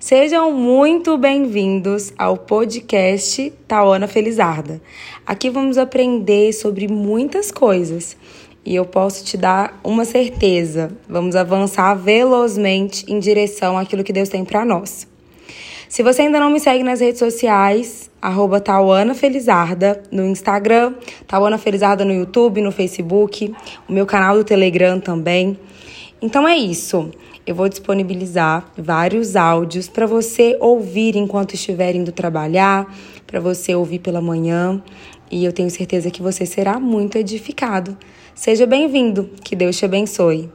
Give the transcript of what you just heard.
Sejam muito bem-vindos ao podcast Tauana Felizarda. Aqui vamos aprender sobre muitas coisas e eu posso te dar uma certeza: vamos avançar velozmente em direção àquilo que Deus tem para nós. Se você ainda não me segue nas redes sociais, arroba Tauana Felizarda no Instagram, Tauana Felizarda no YouTube, no Facebook, o meu canal do Telegram também. Então é isso eu vou disponibilizar vários áudios para você ouvir enquanto estiver indo trabalhar, para você ouvir pela manhã, e eu tenho certeza que você será muito edificado. Seja bem-vindo, que Deus te abençoe.